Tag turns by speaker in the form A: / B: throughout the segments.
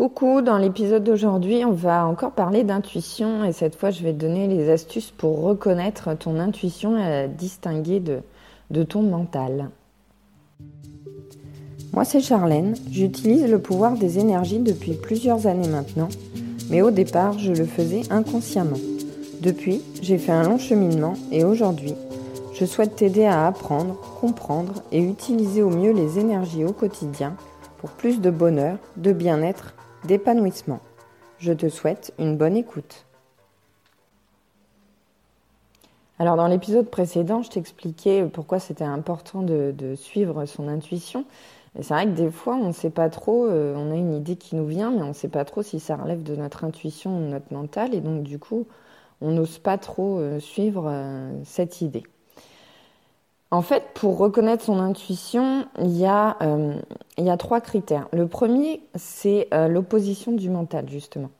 A: Coucou, dans l'épisode d'aujourd'hui, on va encore parler d'intuition et cette fois, je vais te donner les astuces pour reconnaître ton intuition et la distinguer de, de ton mental. Moi, c'est Charlène. J'utilise le pouvoir des énergies depuis plusieurs années maintenant, mais au départ, je le faisais inconsciemment. Depuis, j'ai fait un long cheminement et aujourd'hui, je souhaite t'aider à apprendre, comprendre et utiliser au mieux les énergies au quotidien pour plus de bonheur, de bien-être d'épanouissement. Je te souhaite une bonne écoute. Alors dans l'épisode précédent, je t'expliquais pourquoi c'était important de, suivre son intuition. Et c'est vrai que des fois, on ne sait pas trop, euh, on a une idée qui nous vient, mais on ne sait pas trop si ça relève de notre intuition ou de notre mental. Et donc du coup, on n'ose pas trop euh, suivre euh, cette idée. En fait, pour reconnaître son intuition, il y a, euh, trois critères. Le premier, c'est euh, l'opposition du mental, justement.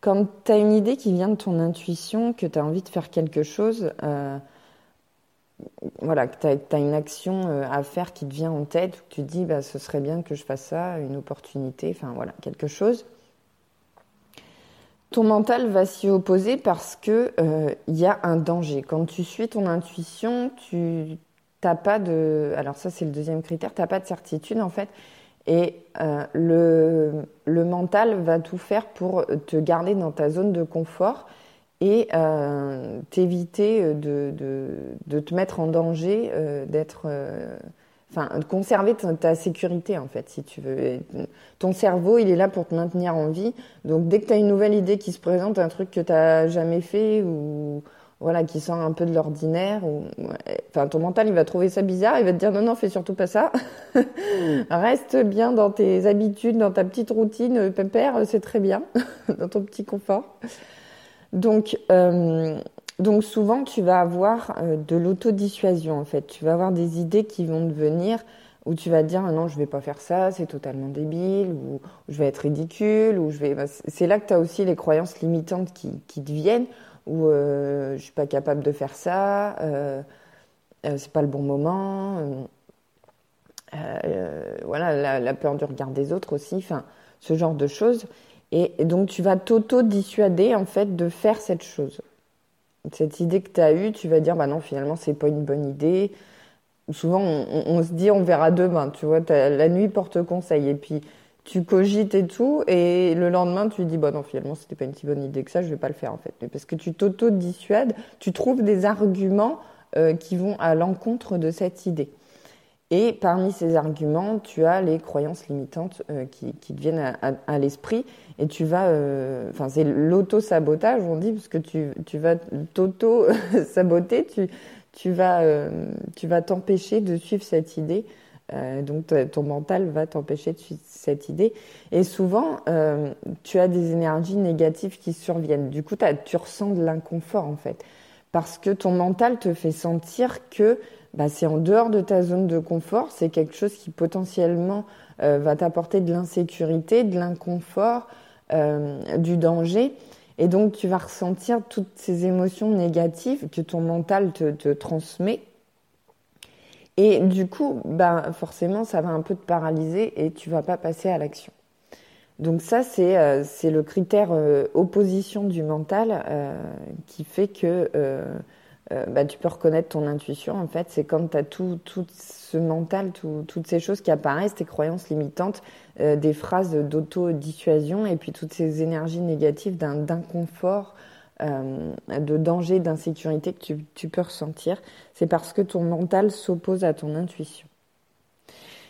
A: Quand tu as une idée qui vient de ton intuition, que tu as envie de faire quelque chose, euh, voilà, que tu as, une action à faire qui te vient en tête, que tu te dis, bah, ce serait bien que je fasse ça, une opportunité, enfin voilà, quelque chose. Ton mental va s'y opposer parce que il y a un danger. Quand tu suis ton intuition, tu t'as pas de. Alors, ça, c'est le deuxième critère, t'as pas de certitude, en fait. Et euh, le, le, mental va tout faire pour te garder dans ta zone de confort et euh, t'éviter de, de, de, te mettre en danger, euh, d'être. Enfin, de conserver ta, ta, sécurité, en fait, si tu veux. ton cerveau, il est là pour te maintenir en vie. Donc, dès que tu as une nouvelle idée qui se présente, un truc que tu n'as jamais fait ou voilà, qui sort un peu de l'ordinaire. Ou, enfin, ton mental, il va trouver ça bizarre, il va te dire non, non, fais surtout pas ça. Reste bien dans tes habitudes, dans ta petite routine, pépère, c'est très bien, dans ton petit confort. Donc, euh, donc souvent, tu vas avoir euh, de l'autodissuasion, en fait. Tu vas avoir des idées qui vont te venir où tu vas te dire non, je vais pas faire ça, c'est totalement débile, ou je vais être ridicule, ou je vais. C'est là que tu as aussi les croyances limitantes qui, qui te viennent ou euh, je suis pas capable de faire ça, euh, euh c'est pas le bon moment, voilà, la, peur du regard des autres aussi, enfin, ce genre de choses. Et, donc tu vas t'auto-dissuader en fait de faire cette chose. Cette idée que tu as eue, tu vas dire bah non, finalement, c'est pas une bonne idée. Souvent, on, on, se dit on verra demain, tu vois, la nuit porte conseil. Et puis, tu cogites et tout, et le lendemain, tu dis, bon, non, finalement, c'était pas une si bonne idée que ça, je vais pas le faire, en fait. parce que tu t'auto-dissuades, tu trouves des arguments euh, qui vont à l'encontre de cette idée. Et parmi ces arguments, tu as les croyances limitantes euh, qui, qui, te viennent à, à, l'esprit, et tu vas, euh, enfin, c'est l'auto-sabotage, on dit, parce que tu, tu vas t'auto-saboter, tu, tu vas, tu vas t'empêcher de suivre cette idée euh, donc ton mental va t'empêcher de suivre cette idée. Et souvent, euh, tu as des énergies négatives qui surviennent. Du coup, tu ressens de l'inconfort en fait. Parce que ton mental te fait sentir que bah, c'est en dehors de ta zone de confort, c'est quelque chose qui potentiellement euh, va t'apporter de l'insécurité, de l'inconfort, du danger. Et donc, tu vas ressentir toutes ces émotions négatives que ton mental te, te transmet et du coup, ben, forcément, ça va un peu te paralyser et tu vas pas passer à l'action. Donc ça, c'est euh, le critère euh, opposition du mental euh, qui fait que euh, bah, tu peux reconnaître ton intuition. En fait, c'est quand tu as tout, tout ce mental, tout, toutes ces choses qui apparaissent, tes croyances limitantes, des phrases d'auto-dissuasion et puis toutes ces énergies négatives d'inconfort, euh, de danger, d'insécurité que tu, peux ressentir, c'est parce que ton mental s'oppose à ton intuition.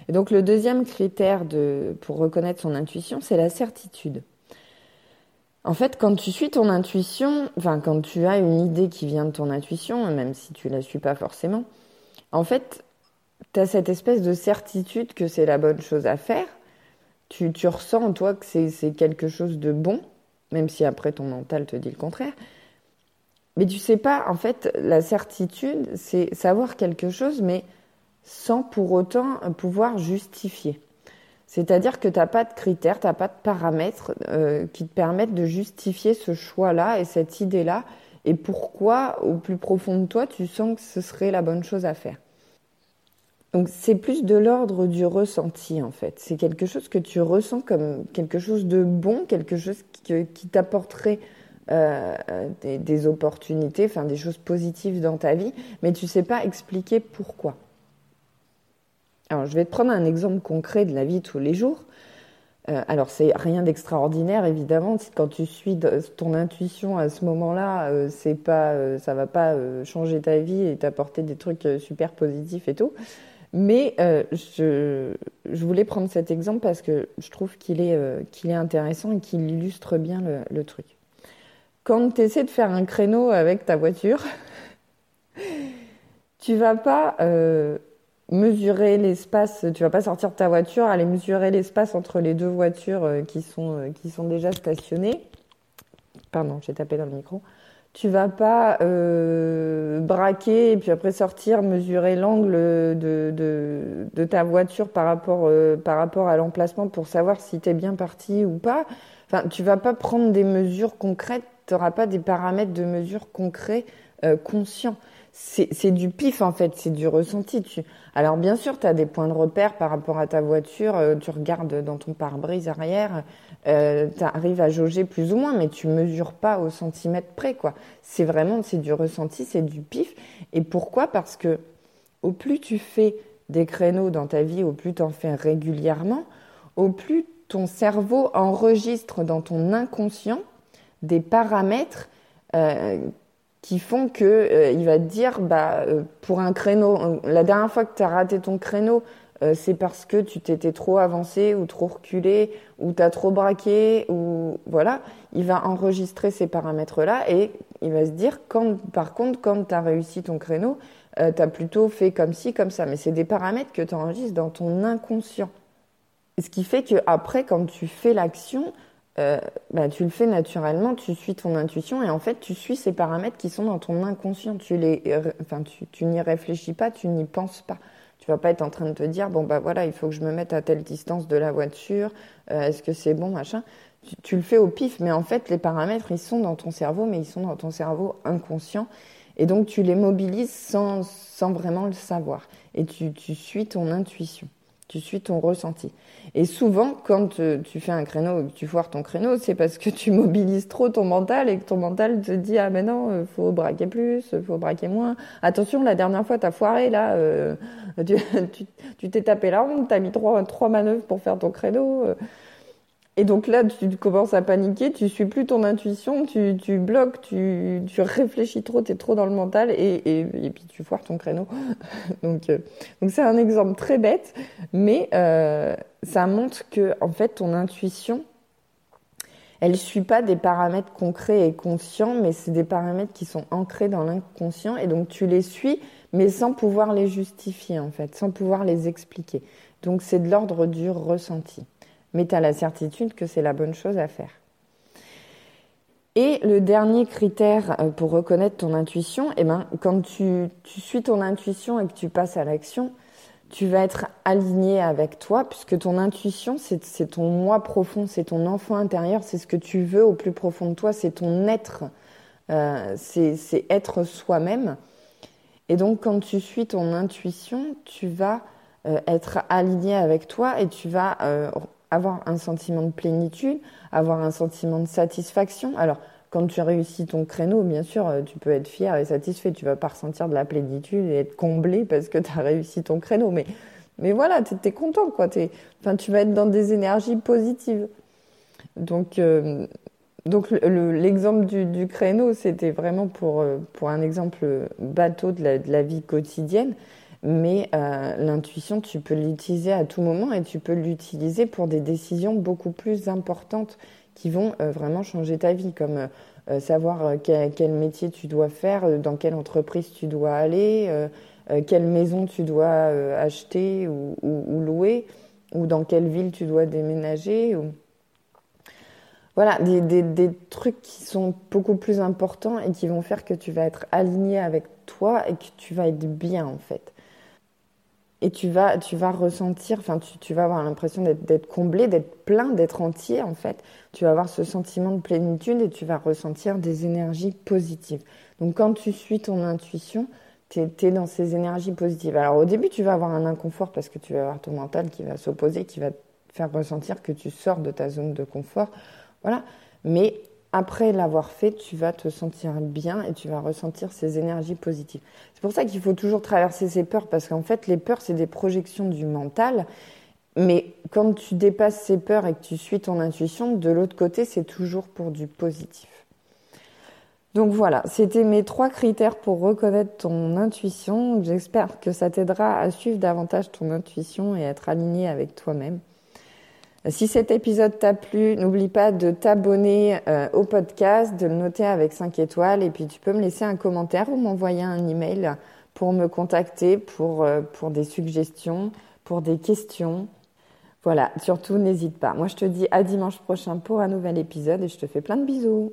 A: Et donc le deuxième critère de, pour reconnaître son intuition, c'est la certitude. En fait, quand tu suis ton intuition, enfin quand tu as une idée qui vient de ton intuition, même si tu la suis pas forcément, en fait, tu as cette espèce de certitude que c'est la bonne chose à faire. Tu, tu ressens en toi que c'est quelque chose de bon, même si après ton mental te dit le contraire. Mais tu sais pas, en fait, la certitude, c'est savoir quelque chose, mais sans pour autant pouvoir justifier. C'est-à-dire que tu n'as pas de critères, tu n'as pas de paramètres euh, qui te permettent de justifier ce choix-là et cette idée-là, et pourquoi, au plus profond de toi, tu sens que ce serait la bonne chose à faire? Donc c'est plus de l'ordre du ressenti en fait. C'est quelque chose que tu ressens comme quelque chose de bon, quelque chose qui, t'apporterait euh, des, des, opportunités, enfin des choses positives dans ta vie, mais tu sais pas expliquer pourquoi. Alors je vais te prendre un exemple concret de la vie tous les jours. Euh, alors c'est rien d'extraordinaire évidemment. Quand tu suis ton intuition à ce moment-là, euh, c'est euh, ça va pas changer ta vie et t'apporter des trucs super positifs et tout. Mais je, je, voulais prendre cet exemple parce que je trouve qu'il est, qu'il est intéressant et qu'il illustre bien le, truc. Quand tu essaies de faire un créneau avec ta voiture, tu vas pas mesurer l'espace, tu vas pas sortir de ta voiture, aller mesurer l'espace entre les deux voitures euh, qui sont, euh, qui sont déjà stationnées. Pardon, j'ai tapé dans le micro. Tu vas pas euh, braquer et puis après sortir, mesurer l'angle de, de, ta voiture par rapport, par rapport à l'emplacement pour savoir si tu es bien parti ou pas. Enfin, tu vas pas prendre des mesures concrètes, tu n'auras pas des paramètres de mesure concrets conscients c'est du pif en fait, c'est du ressenti. Alors bien sûr, tu as des points de repère par rapport à ta voiture, euh, tu regardes dans ton pare-brise arrière, euh, tu arrives à jauger plus ou moins, mais tu mesures pas au centimètre près. quoi. C'est vraiment c'est du ressenti, c'est du pif. Et pourquoi? Parce que au plus tu fais des créneaux dans ta vie, au plus tu en fais régulièrement, au plus ton cerveau enregistre dans ton inconscient des paramètres euh, qui font que euh, il va te dire bah euh, pour un créneau la dernière fois que tu as raté ton créneau c'est parce que tu t'étais trop avancé ou trop reculé ou tu as trop braqué ou voilà, il va enregistrer ces paramètres là et il va se dire quand par contre quand tu as réussi ton créneau, tu as plutôt fait comme ci comme ça mais c'est des paramètres que tu enregistres dans ton inconscient. Ce qui fait que après quand tu fais l'action, euh, bah, tu le fais naturellement, tu suis ton intuition et en fait tu suis ces paramètres qui sont dans ton inconscient. Tu les, euh, enfin tu, n'y réfléchis pas, tu n'y penses pas. Tu vas pas être en train de te dire bon bah voilà il faut que je me mette à telle distance de la voiture. Euh, est-ce que c'est bon machin tu, le fais au pif, mais en fait les paramètres ils sont dans ton cerveau, mais ils sont dans ton cerveau inconscient et donc tu les mobilises sans, sans vraiment le savoir et tu, tu suis ton intuition tu suis ton ressenti. Et souvent, quand euh, tu fais un créneau que tu foires ton créneau, c'est parce que tu mobilises trop ton mental et que ton mental te dit ah mais non, euh, faut braquer plus, faut braquer moins. Attention, la dernière fois t'as foiré là, euh, tu t'es tapé la honte, t'as mis trois trois manœuvres pour faire ton créneau. Et donc là, tu commences à paniquer, tu suis plus ton intuition, tu, bloques, tu, réfléchis trop, tu es trop dans le mental et, puis tu foires ton créneau. donc euh, donc c'est un exemple très bête, mais euh, ça montre que en fait ton intuition, elle suit pas des paramètres concrets et conscients, mais c'est des paramètres qui sont ancrés dans l'inconscient et donc tu les suis, mais sans pouvoir les justifier en fait, sans pouvoir les expliquer. Donc c'est de l'ordre du ressenti mais tu as la certitude que c'est la bonne chose à faire. Et le dernier critère euh, pour reconnaître ton intuition, eh ben, quand tu, suis ton intuition et que tu passes à l'action, tu vas être aligné avec toi, puisque ton intuition, c'est ton moi profond, c'est ton enfant intérieur, c'est ce que tu veux au plus profond de toi, c'est ton être, euh, c'est être soi-même. Et donc, quand tu suis ton intuition, tu vas euh, être aligné avec toi et tu vas avoir un sentiment de plénitude, avoir un sentiment de satisfaction. Alors, quand tu réussis ton créneau, bien sûr, euh, tu peux être fier et satisfait. Tu vas pas ressentir de la plénitude et être comblé parce que tu as réussi ton créneau. Mais, mais voilà, tu es, content, quoi. Es, tu vas être dans des énergies positives. Donc, euh, donc l'exemple du, créneau, c'était vraiment pour, euh, pour un exemple bateau de la vie quotidienne. Mais euh, l'intuition, tu peux l'utiliser à tout moment et tu peux l'utiliser pour des décisions beaucoup plus importantes qui vont euh, vraiment changer ta vie, comme euh, savoir quel, métier tu dois faire, dans quelle entreprise tu dois aller, quelle maison tu dois acheter ou, louer, ou dans quelle ville tu dois déménager. Voilà, des, des, trucs qui sont beaucoup plus importants et qui vont faire que tu vas être aligné avec toi et que tu vas être bien en fait et tu vas, tu vas ressentir, enfin, tu, tu vas avoir l'impression d'être comblé, d'être plein, d'être entier, en fait. Tu vas avoir ce sentiment de plénitude et tu vas ressentir des énergies positives. Donc, quand tu suis ton intuition, tu es, dans ces énergies positives. Alors au début, tu vas avoir un inconfort parce que tu vas avoir ton mental qui va s'opposer, qui va te faire ressentir que tu sors de ta zone de confort. Voilà. Mais après l'avoir fait, tu vas te sentir bien et tu vas ressentir ces énergies positives. C'est pour ça qu'il faut toujours traverser ces peurs parce qu'en fait, les peurs, c'est des projections du mental. Mais quand tu dépasses ces peurs et que tu suis ton intuition, de l'autre côté, c'est toujours pour du positif. Donc voilà, c'était mes trois critères pour reconnaître ton intuition. J'espère que ça t'aidera à suivre davantage ton intuition et être aligné avec toi-même. Si cet épisode t'a plu, n'oublie pas de t'abonner euh, au podcast, de le noter avec 5 étoiles et puis tu peux me laisser un commentaire ou m'envoyer un email pour me contacter euh, pour des suggestions, pour des questions. Voilà, surtout n'hésite pas. Moi je te dis à dimanche prochain pour un nouvel épisode et je te fais plein de bisous.